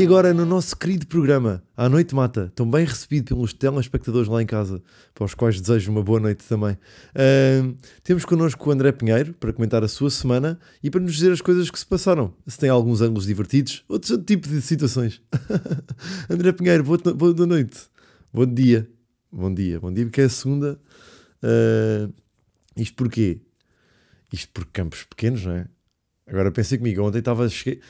E agora, no nosso querido programa, À Noite Mata, tão bem recebido pelos telespectadores lá em casa, para os quais desejo uma boa noite também. Uh, temos connosco o André Pinheiro para comentar a sua semana e para nos dizer as coisas que se passaram. Se tem alguns ângulos divertidos, outro tipo de situações. André Pinheiro, boa, boa noite. Bom dia. Bom dia. Bom dia, porque é a segunda. Uh, isto porquê? Isto por campos pequenos, não é? Agora pensei comigo, ontem estava. Cheguei,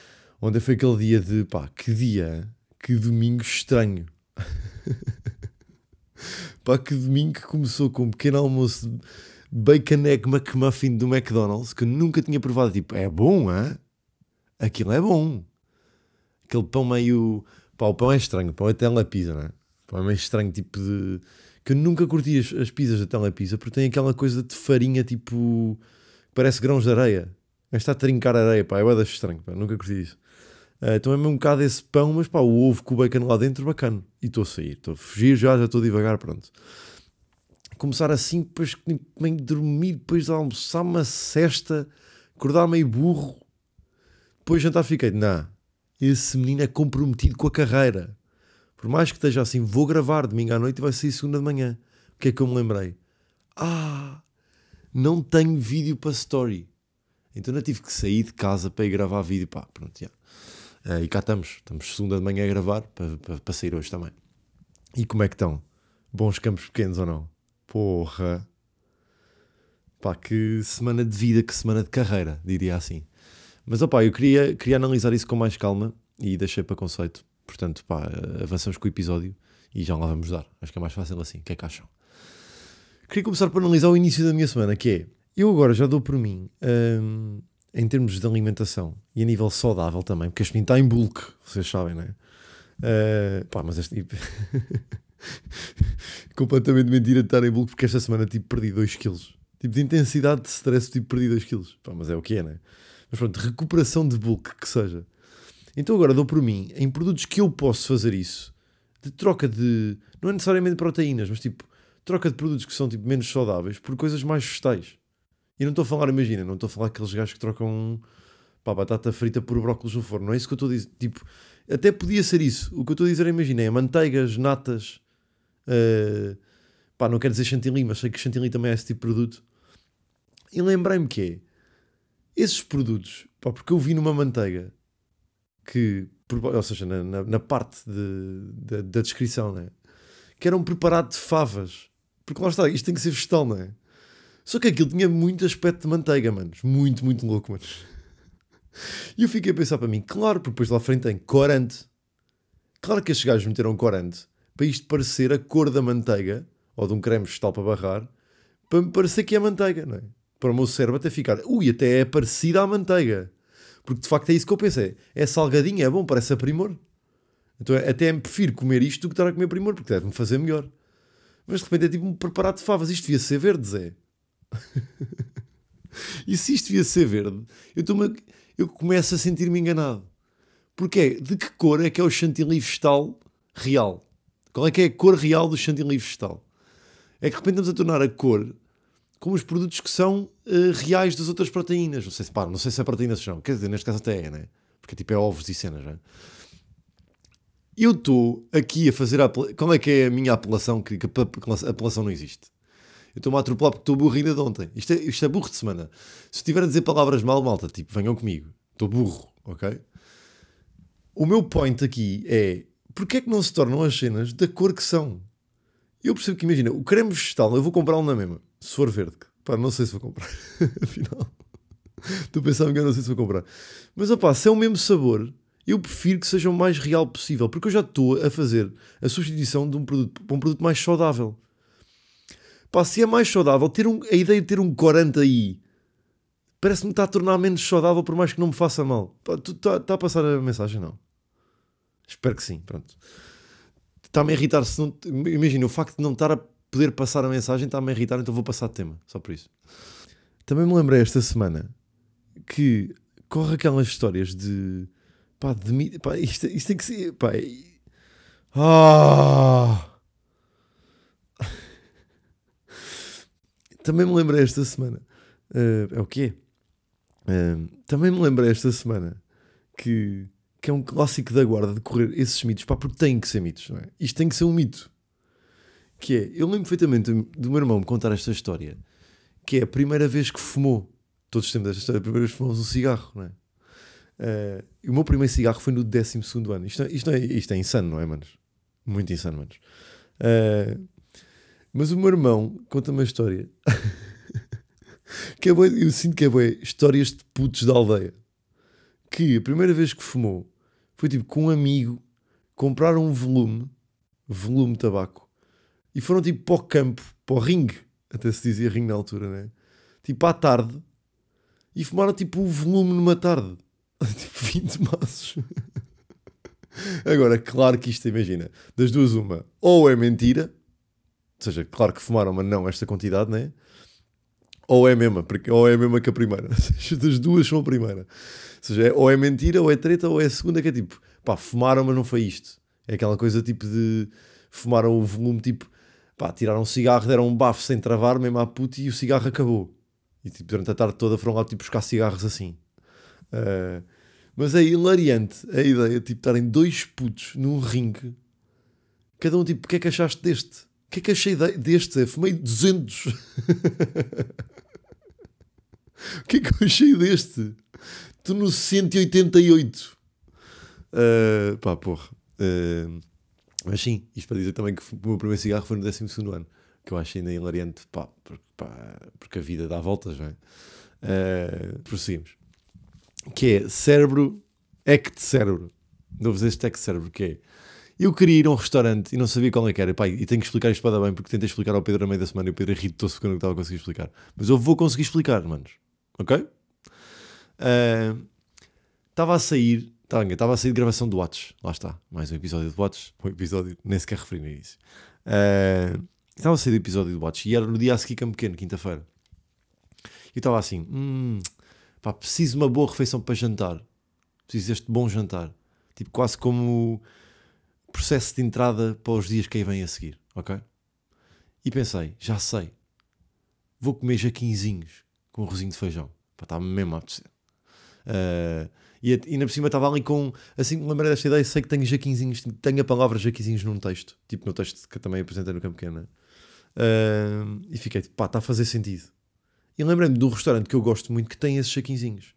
Ontem foi aquele dia de pá, que dia, que domingo estranho. pá, que domingo que começou com um pequeno almoço de bacon egg McMuffin do McDonald's que eu nunca tinha provado. Tipo, é bom, hã? Aquilo é bom. Aquele pão meio. Pá, o pão é estranho, o pão é tela pizza, não é? O pão é meio estranho, tipo de. Que eu nunca curti as, as pizzas da tela pizza porque tem aquela coisa de farinha, tipo. parece grãos de areia. Está a trincar areia, pá, é bada estranho, pá, nunca curti isso. Uh, então é mesmo um bocado esse pão, mas pá, o ovo com o bacon lá dentro, bacana. E estou a sair, estou a fugir já, já estou devagar, pronto. Começar assim, depois meio dormir, depois de almoçar uma cesta, acordar meio burro. Depois jantar fiquei, não, esse menino é comprometido com a carreira. Por mais que esteja assim, vou gravar domingo à noite e vai sair segunda de manhã. O que é que eu me lembrei? Ah, não tenho vídeo para story. Então não tive que sair de casa para ir gravar vídeo. Pá, pronto, já. Uh, e cá estamos, estamos segunda de manhã a gravar para, para, para sair hoje também. E como é que estão? Bons campos pequenos ou não? Porra! Pá, que semana de vida, que semana de carreira, diria assim. Mas opá, eu queria, queria analisar isso com mais calma e deixei para conceito. Portanto, pá, avançamos com o episódio e já lá vamos dar. Acho que é mais fácil assim. O que é que acham? Queria começar por analisar o início da minha semana, que é, eu agora já dou por mim hum, em termos de alimentação e a nível saudável também, porque este menino está em bulk, vocês sabem, não é? Uh, pá, mas este tipo. completamente mentira de estar em bulk, porque esta semana tipo perdi 2 kg. Tipo de intensidade de stress, tipo perdi 2 kg. Pá, mas é o que é, não é? Mas pronto, recuperação de bulk que seja. Então agora dou por mim em produtos que eu posso fazer isso, de troca de. Não é necessariamente proteínas, mas tipo, troca de produtos que são tipo menos saudáveis por coisas mais vegetais. E não estou a falar, imagina, não estou a falar aqueles gajos que trocam pá, batata frita por brócolis no forno. Não é isso que eu estou a dizer. Tipo, até podia ser isso. O que eu estou a dizer, imagina, é manteigas, natas. Uh, pá, não quero dizer chantilly, mas sei que chantilly também é esse tipo de produto. E lembrei-me que é esses produtos, pá, porque eu vi numa manteiga que, ou seja, na, na, na parte de, de, da descrição, né, que eram preparados de favas. Porque lá está, isto tem que ser vegetal, não é? Só que aquilo tinha muito aspecto de manteiga, manos. Muito, muito louco, manos. E eu fiquei a pensar para mim, claro, porque depois lá frente tem corante. Claro que estes gajos meteram corante para isto parecer a cor da manteiga, ou de um creme vegetal para barrar, para me parecer que é manteiga, não é? Para o meu cérebro até ficar, ui, até é parecida à manteiga. Porque de facto é isso que eu pensei. É salgadinho, é bom, parece a primor. Então até prefiro comer isto do que estar a comer primor, porque deve-me fazer melhor. Mas de repente é tipo um preparado de favas. Isto devia ser verde, Zé. e se isto devia ser verde, eu, eu começo a sentir-me enganado. Porque é, de que cor é que é o chantilly vegetal real? Qual é que é a cor real do chantilly vegetal? É que de repente estamos a tornar a cor como os produtos que são uh, reais das outras proteínas. Não sei se, pá, não sei se é proteínas são. Quer dizer, neste caso até é, né? Porque tipo é ovos e cenas, né? Eu estou aqui a fazer a Qual é que é a minha apelação? Que, que a apelação não existe. Eu estou-me a atropelar porque estou burro ainda de ontem. Isto é, isto é burro de semana. Se estiver a dizer palavras mal, malta, tipo, venham comigo. Estou burro, ok? O meu point aqui é porque é que não se tornam as cenas da cor que são? Eu percebo que, imagina, o creme vegetal, eu vou comprá-lo na mesma, se for verde. Pá, não sei se vou comprar. Afinal, estou pensando que eu não sei se vou comprar. Mas, opá, se é o mesmo sabor, eu prefiro que seja o mais real possível, porque eu já estou a fazer a substituição de um produto para um produto mais saudável. Pá, se é mais saudável, ter um, a ideia de ter um corante aí parece-me estar a tornar menos saudável, por mais que não me faça mal. está tá a passar a mensagem? Não. Espero que sim, pronto. Está-me a irritar. Se imagina, o facto de não estar a poder passar a mensagem está-me a irritar, então vou passar de tema, só por isso. Também me lembrei esta semana que corre aquelas histórias de pá, de pá, isto, isto tem que ser, pá, ah, Também me lembrei esta semana. Uh, é o quê? Uh, também me lembrei esta semana que que é um clássico da guarda de correr esses mitos, pá, porque tem que ser mitos, não é? Isto tem que ser um mito. Que é, eu lembro perfeitamente do meu irmão me contar esta história, que é a primeira vez que fumou. Todos temos esta história, a primeira vez que fumamos um cigarro, não é? Uh, o meu primeiro cigarro foi no 12 ano. Isto, é, isto, é, isto é insano, não é, manos? Muito insano, manos. Uh, mas o meu irmão conta-me uma história que é bem, eu sinto que é bem histórias de putos da aldeia. Que a primeira vez que fumou foi tipo com um amigo comprar um volume, volume de tabaco, e foram tipo para o campo, para o ringue, até se dizia ringue na altura, né? Tipo à tarde, e fumaram tipo o volume numa tarde, tipo 20 maços. Agora, claro que isto, imagina, das duas, uma, ou é mentira, ou seja, claro que fumaram, mas não esta quantidade, né? Ou é a mesma, ou é a mesma que a primeira. Das duas são a primeira. Ou seja, é, ou é mentira, ou é treta, ou é a segunda, que é tipo, pá, fumaram, mas não foi isto. É aquela coisa tipo de fumaram o volume, tipo, pá, tiraram um cigarro, deram um bafo sem travar, mesmo à puta, e o cigarro acabou. E tipo, durante a tarde toda foram lá tipo buscar cigarros assim. Uh, mas é hilariante a ideia de tipo, estarem dois putos num ringue, cada um tipo, o que é que achaste deste? O que é que achei deste? Fumei 200. o que é que eu achei deste? Estou no 188. Uh, pá, porra. Uh, mas sim, isto para dizer também que o meu primeiro cigarro foi no 12 ano, que eu acho ainda hilariante, pá, porque, pá, porque a vida dá voltas, não é? Uh, prosseguimos. Que é cérebro, act cérebro. Dou-vos este act cérebro, que é eu queria ir a um restaurante e não sabia qual é que era. Pai, e tenho que explicar isto para dar bem, porque tentei explicar ao Pedro a meio da semana e o Pedro irritou-se porque eu não estava a conseguir explicar. Mas eu vou conseguir explicar, manos. Ok? Estava uh, a sair. Estava a sair de gravação do Watch. Lá está. Mais um episódio do Watch. Um episódio, nem sequer referi no início. Uh, estava a sair do episódio do Watch e era no dia a seguir Campo Pequeno, quinta-feira. E estava assim: hum, pá, preciso de uma boa refeição para jantar. Preciso deste bom jantar. Tipo, quase como processo de entrada para os dias que aí vêm a seguir, ok? E pensei, já sei, vou comer jaquinzinhos com arrozinho de feijão, estar mesmo a apetecer. Uh, e, e na por cima estava ali com, assim me lembrei desta ideia, sei que tenho jaquinzinhos, tenho a palavra jaquinzinhos num texto, tipo no texto que também apresentei no Campo Pequeno, uh, e fiquei, pá, está a fazer sentido. E lembrei-me de um restaurante que eu gosto muito que tem esses jaquinzinhos.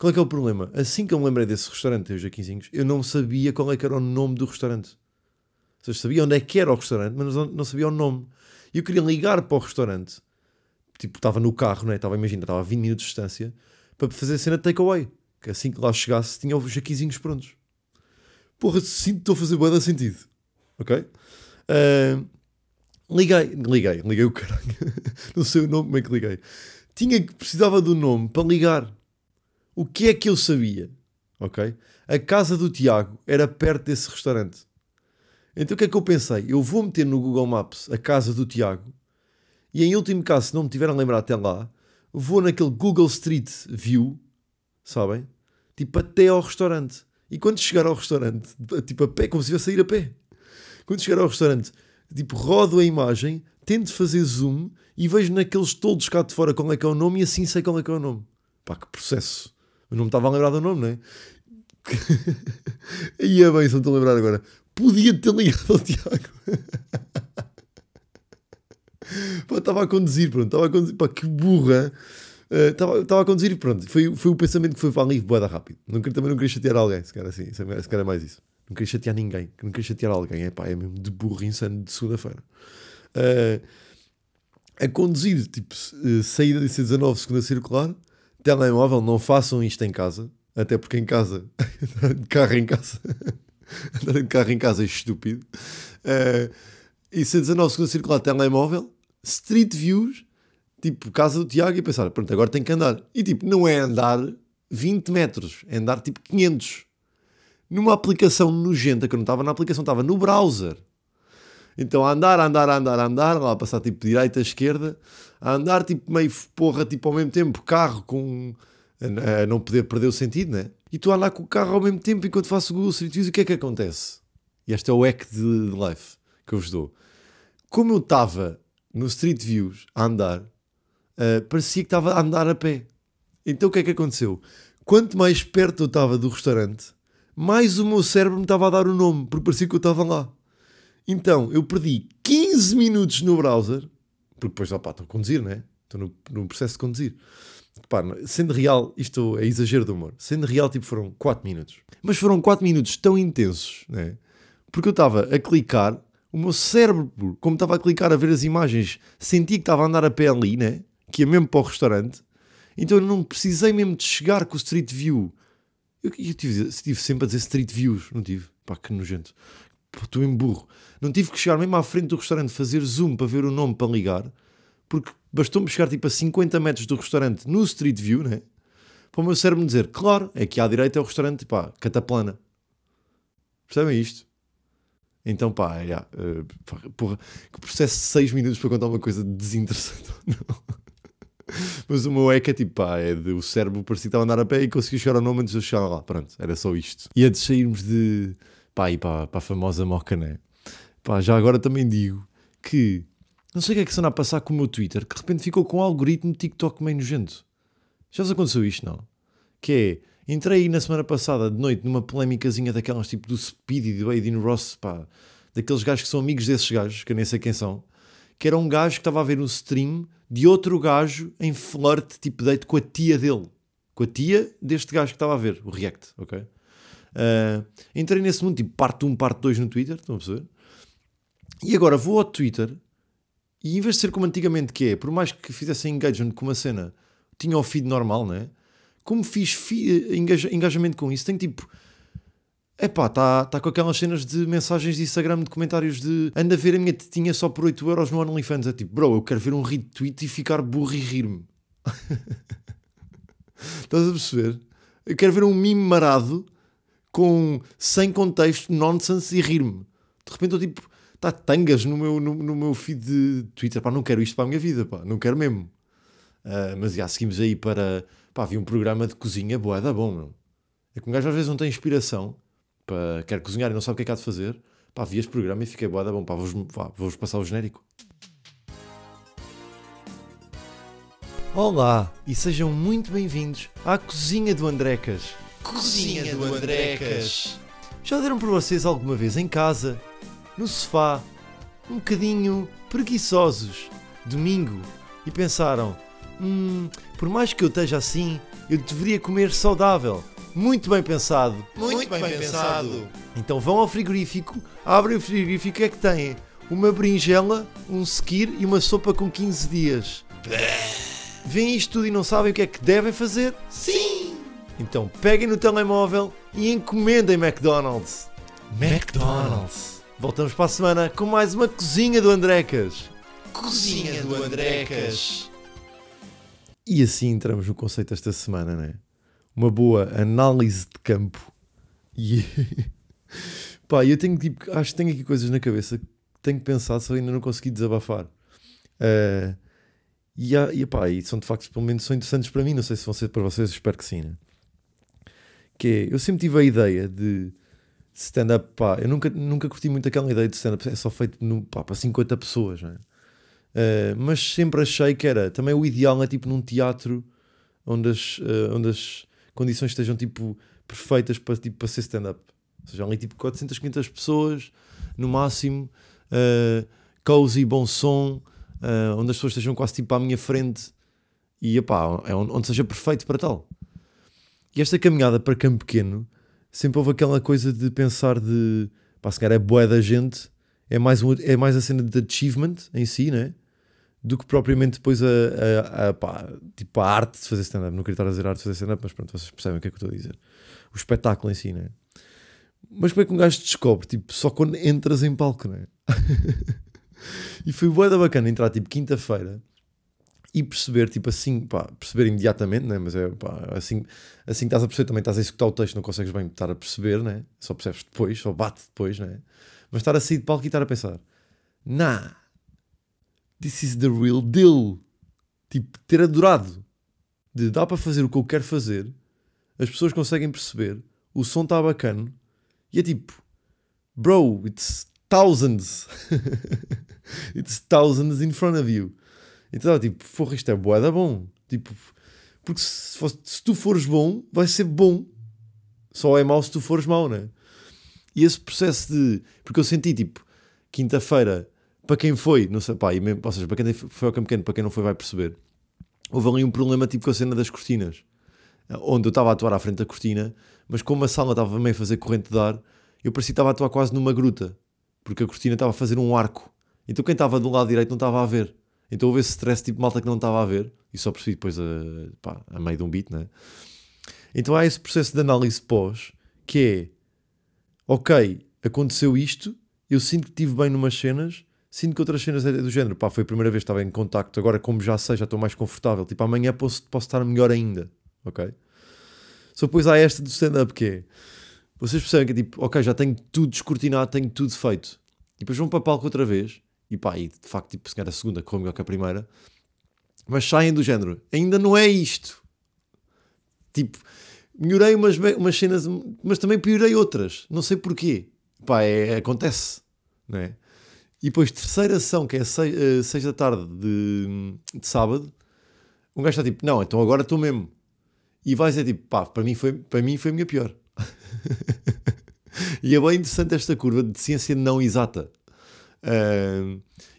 Qual é que é o problema? Assim que eu me lembrei desse restaurante, os Jaquinzinhos, eu não sabia qual é que era o nome do restaurante. Ou seja, sabia onde é que era o restaurante, mas não sabia o nome. E eu queria ligar para o restaurante. Tipo, estava no carro, não é? Estava, imagina, estava a 20 minutos de distância para fazer a cena de takeaway. Que assim que lá chegasse, tinha os jaquizinhos prontos. Porra, sinto estou a fazer boa sentido. Ok? Uh, liguei, liguei, liguei o caralho. não sei o nome, como é que liguei. Tinha que precisava do nome para ligar. O que é que eu sabia? Ok? A casa do Tiago era perto desse restaurante. Então o que é que eu pensei? Eu vou meter no Google Maps a casa do Tiago e em último caso, se não me tiverem a lembrar até lá, vou naquele Google Street View, sabem? Tipo até ao restaurante. E quando chegar ao restaurante, tipo a pé, como se fosse a sair a pé. Quando chegar ao restaurante, tipo rodo a imagem, tento fazer zoom e vejo naqueles toldos cá de fora qual é que é o nome e assim sei qual é que é o nome. Pá, que processo mas não me estava a lembrar do nome, não é? e é bem, se não estou a lembrar agora. Podia ter ligado ao Tiago. pá, estava a conduzir, pronto. Estava a conduzir, pá, que burra. Uh, estava, estava a conduzir e pronto. Foi, foi o pensamento que foi para ali, boeda rápido. Não, também não queria chatear alguém, se calhar, assim, se calhar é mais isso. Não queria chatear ninguém. Não queria chatear alguém. É pá, é mesmo de burro insano de segunda-feira. Uh, a conduzir, tipo, uh, saída de C19, segunda circular telemóvel, não façam isto em casa, até porque em casa, de carro em casa, andar de carro em casa é estúpido. Uh, e 119 segundos circular telemóvel, street views, tipo casa do Tiago, e pensar, pronto, agora tem que andar. E tipo, não é andar 20 metros, é andar tipo 500. Numa aplicação nojenta, que eu não estava na aplicação, estava no browser. Então a andar, a andar, a andar, a andar, lá a passar tipo direita, esquerda, a andar tipo meio porra, tipo ao mesmo tempo, carro com. a não poder perder o sentido, né? E tu a andar com o carro ao mesmo tempo enquanto faço o Google Street View, o que é que acontece? E este é o hack de, life que eu vos dou. Como eu estava no Street Views a andar, uh, parecia que estava a andar a pé. Então o que é que aconteceu? Quanto mais perto eu estava do restaurante, mais o meu cérebro me estava a dar o nome, porque parecia que eu estava lá. Então, eu perdi 15 minutos no browser, porque depois, opá, estou a conduzir, né? Estou no, no processo de conduzir. Pá, sendo real, isto é exagero do humor. Sendo real, tipo, foram 4 minutos. Mas foram 4 minutos tão intensos, né? Porque eu estava a clicar, o meu cérebro, como estava a clicar a ver as imagens, sentia que estava a andar a pé ali, né? Que ia mesmo para o restaurante. Então eu não precisei mesmo de chegar com o Street View. Eu, eu tive, tive sempre a dizer Street Views, não tive? Pá, que nojento. Estou em burro. Não tive que chegar mesmo à frente do restaurante, fazer zoom para ver o nome para ligar, porque bastou-me chegar tipo a 50 metros do restaurante no Street View, né? Para o meu cérebro me dizer, claro, é que à direita é o restaurante, pá, cataplana. Percebem isto? Então, pá, uh, porra, que processo de 6 minutos para contar uma coisa desinteressante. Mas o meu é que é tipo, pá, é de, o cérebro parecia que estava a andar a pé e conseguiu chegar ao nome antes de eu chegar lá. Pronto, era só isto. E antes de sairmos de, pá, ir para, para a famosa Mocané, pá, já agora também digo que não sei o que é que se anda a passar com o meu Twitter, que de repente ficou com um algoritmo TikTok meio nojento. Já vos aconteceu isto, não? Que é, entrei aí na semana passada de noite numa polémicazinha daquelas tipo do Speed e do Aiden Ross, pá, daqueles gajos que são amigos desses gajos, que eu nem sei quem são, que era um gajo que estava a ver um stream de outro gajo em flirt, tipo date com a tia dele. Com a tia deste gajo que estava a ver, o React, ok? Uh, entrei nesse mundo, tipo parte 1, parte 2 no Twitter, estão a perceber? E agora vou ao Twitter e em vez de ser como antigamente que é, por mais que fizesse engagement com uma cena, tinha o feed normal, né? Como fiz feed, engajamento com isso, tem tipo é pá, está tá com aquelas cenas de mensagens de Instagram, de comentários de anda a ver a minha tetinha só por 8 euros no OnlyFans. É tipo, bro, eu quero ver um retweet e ficar burro e rir-me. Estás a perceber? Eu quero ver um mime marado com sem contexto, nonsense e rir-me. De repente eu tipo, está tangas no meu, no, no, meu feed de Twitter. Pá, não quero isto para a minha vida, pá, não quero mesmo. Uh, mas já seguimos aí para. Pá, havia um programa de cozinha boa, da bom, meu. É que um gajo às vezes não tem inspiração para quer cozinhar e não sabe o que é que há de fazer, pá, vi este programa e fiquei boa, bom, pá, vou-vos vou passar o genérico. Olá e sejam muito bem-vindos à Cozinha do Andrecas. Cozinha do Andrecas. Já deram por vocês alguma vez em casa, no sofá, um bocadinho preguiçosos, domingo, e pensaram: hum, por mais que eu esteja assim, eu deveria comer saudável muito bem pensado. Muito, Muito bem, bem pensado. pensado. Então vão ao frigorífico, abrem o frigorífico, é que têm? Uma berinjela, um sequir e uma sopa com 15 dias. Vêem isto tudo e não sabem o que é que devem fazer? Sim! Então peguem no telemóvel e encomendem McDonald's. McDonald's. Voltamos para a semana com mais uma cozinha do Andrecas. Cozinha do Andrecas. E assim entramos no conceito esta semana, não é? uma boa análise de campo. E pá, eu tenho tipo, acho que tenho aqui coisas na cabeça que tenho que pensar se eu ainda não consegui desabafar. Uh, e, e, pá, e são de facto, pelo menos, são interessantes para mim. Não sei se vão ser para vocês, espero que sim. Né? Que é, eu sempre tive a ideia de stand-up, pá, eu nunca, nunca curti muito aquela ideia de stand-up, é só feito no, pá, para 50 pessoas, né? Uh, mas sempre achei que era também o ideal é tipo num teatro onde as, uh, onde as, condições estejam tipo perfeitas para, tipo, para ser stand-up. Ou seja, ali tipo 400, 500 pessoas no máximo, uh, cozy, bom som, uh, onde as pessoas estejam quase tipo à minha frente e epá, é onde, onde seja perfeito para tal. E esta caminhada para Campo Pequeno sempre houve aquela coisa de pensar de pá, se calhar é boa da gente, é mais, um, é mais a cena de achievement em si, né? do que propriamente depois a, a, a, pá, tipo a arte de fazer stand-up. Não queria estar a dizer arte de fazer stand-up, mas pronto, vocês percebem o que é que eu estou a dizer. O espetáculo em si, né? Mas como é que um gajo descobre? Tipo, só quando entras em palco, né? e foi boa da bacana entrar tipo quinta-feira e perceber, tipo assim, pá, perceber imediatamente, né? Mas é pá, assim, assim que estás a perceber, também estás a executar o texto, não consegues bem estar a perceber, né? Só percebes depois, só bate depois, né? Mas estar a sair de palco e estar a pensar, nah this is the real deal. Tipo, ter adorado. De dá para fazer o que eu quero fazer, as pessoas conseguem perceber, o som está bacana, e é tipo, bro, it's thousands. it's thousands in front of you. Então, tipo, porra, isto é boeda bom. Tipo, porque se, se tu fores bom, vai ser bom. Só é mau se tu fores mau, né? E esse processo de. Porque eu senti tipo, quinta-feira, para quem foi, não sei, pá, e mesmo, ou seja, para quem foi ao campo pequeno, para quem não foi, vai perceber. Houve ali um problema tipo com a cena das cortinas, onde eu estava a atuar à frente da cortina, mas como a sala estava meio a fazer corrente de ar, eu parecia que estava a atuar quase numa gruta, porque a cortina estava a fazer um arco. Então quem estava do lado direito não estava a ver. Então houve esse stress tipo malta que não estava a ver, e só percebi depois a, pá, a meio de um beat, né? Então há esse processo de análise pós, que é, ok, aconteceu isto, eu sinto que estive bem numas cenas, sinto que outras cenas é do género, pá, foi a primeira vez que estava em contacto, agora como já sei, já estou mais confortável, tipo, amanhã posso, posso estar melhor ainda, ok? Só depois há esta do stand-up que é, vocês percebem que é tipo, ok, já tenho tudo descortinado, tenho tudo feito, e depois vão para palco outra vez, e pá, e de facto, tipo, se calhar a segunda correu melhor que a primeira, mas saem do género, ainda não é isto. Tipo, melhorei umas, umas cenas, mas também piorei outras, não sei porquê. Pá, é, acontece, não é? E depois, terceira ação, que é seis, uh, seis da tarde de, de sábado, um gajo está tipo, não, então agora estou mesmo. E vai dizer tipo, pá, para mim foi, para mim foi a minha pior. e é bem interessante esta curva de ciência não exata.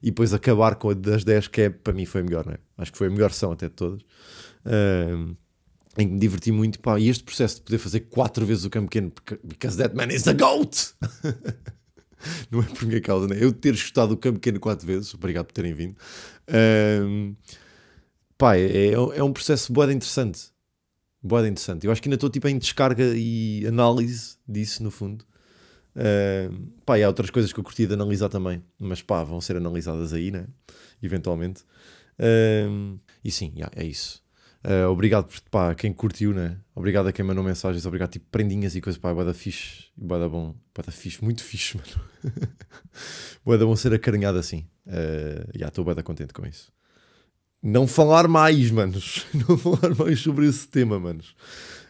E depois acabar com a das 10, que é, para mim foi a melhor, né? acho que foi a melhor são até de todas. Uh, em que me diverti muito. Pá, e este processo de poder fazer quatro vezes o campo pequeno, because that man is a GOAT! não é por minha causa, né? Eu ter gostado do campo pequeno quatro vezes, obrigado por terem vindo. Uh, pá, é, é, é um processo boeda interessante. Boeda interessante. Eu acho que ainda estou tipo em descarga e análise disso, no fundo. Uh, pá, e há outras coisas que eu curti de analisar também, mas pá, vão ser analisadas aí, né? Eventualmente. Uh, e sim, yeah, é isso. Uh, obrigado pá, quem curtiu, né? Obrigado a quem mandou mensagens, obrigado tipo prendinhas e coisas, pá, é da fixe, é da bom, é da fixe, muito fixe, mano. é da bom ser acarinhado assim. Uh, já estou bem contente com isso. Não falar mais, manos. Não falar mais sobre esse tema, manos.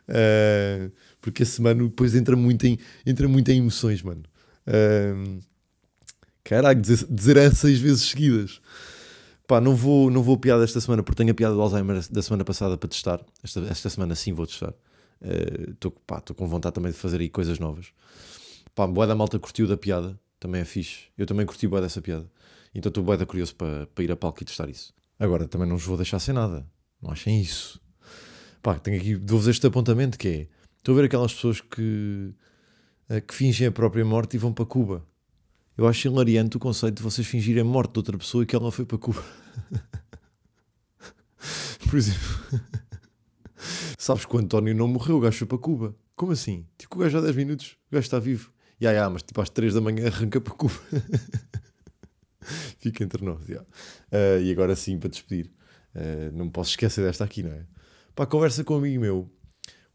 Uh, porque esse mano depois entra muito em, entra muito em emoções, mano. Uh, caraca, dizer, dizer seis vezes seguidas. Pá, não vou, não vou piada esta semana porque tenho a piada do Alzheimer da semana passada para testar. Esta, esta semana sim vou testar. Estou uh, com vontade também de fazer aí coisas novas. Pá, boa da malta curtiu da piada. Também é fixe. Eu também curti boa dessa piada. Então estou boa curioso para, para ir a palco e testar isso. Agora também não vos vou deixar sem nada. Não achem isso. Pá, tenho aqui, dou-vos este apontamento que é Estou a ver aquelas pessoas que, eh, que fingem a própria morte e vão para Cuba. Eu acho hilariante o conceito de vocês fingirem a morte de outra pessoa e que ela foi para Cuba. Por exemplo, sabes que o António não morreu, o gajo foi para Cuba. Como assim? Tipo, o gajo há 10 minutos, o gajo está vivo. Ya, yeah, yeah, mas tipo às 3 da manhã arranca para Cuba. Fica entre nós, yeah. uh, E agora sim, para despedir, uh, não me posso esquecer desta aqui, não é? A conversa com um amigo meu,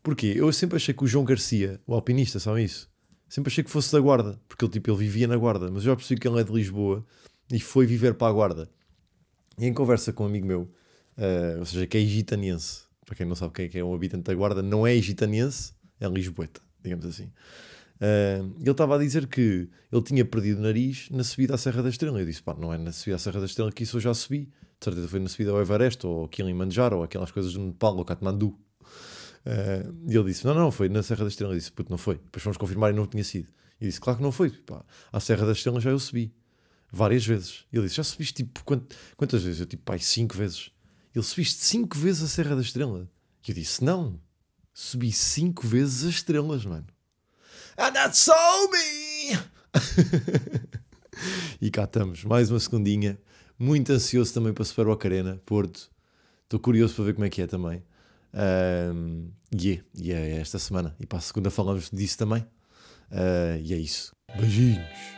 Porquê? Eu sempre achei que o João Garcia, o alpinista, sabe isso? Sempre achei que fosse da Guarda, porque ele, tipo, ele vivia na Guarda, mas eu já percebi que ele é de Lisboa e foi viver para a Guarda. E em conversa com um amigo meu, uh, ou seja, que é gitaniense, para quem não sabe quem é, que é um habitante da Guarda, não é gitaniense, é lisboeta, digamos assim. Uh, ele estava a dizer que ele tinha perdido o nariz na subida à Serra da Estrela. Eu disse, pá, não é na subida à Serra da Estrela que isso eu já subi. De certeza foi na subida ao Everest, ou Kilimanjaro, ou aquelas coisas no Nepal, ou Katmandu. Uh, e ele disse: Não, não, foi na Serra da Estrela. Eu disse: Puto, não foi. Depois fomos confirmar e não tinha sido. E disse: Claro que não foi. Pá, à Serra da Estrela já eu subi várias vezes. E ele disse: Já subiste tipo quant, quantas vezes? Eu tipo, pai, cinco vezes. Ele subiste cinco vezes a Serra da Estrela. E eu disse: Não, subi cinco vezes as estrelas, mano. And that's so me! e cá estamos, mais uma segundinha. Muito ansioso também para Super Boca Arena, Porto. Estou curioso para ver como é que é também. Uh, e yeah, é yeah, é esta semana. E para a segunda falamos disso também. Uh, e é isso. Beijinhos.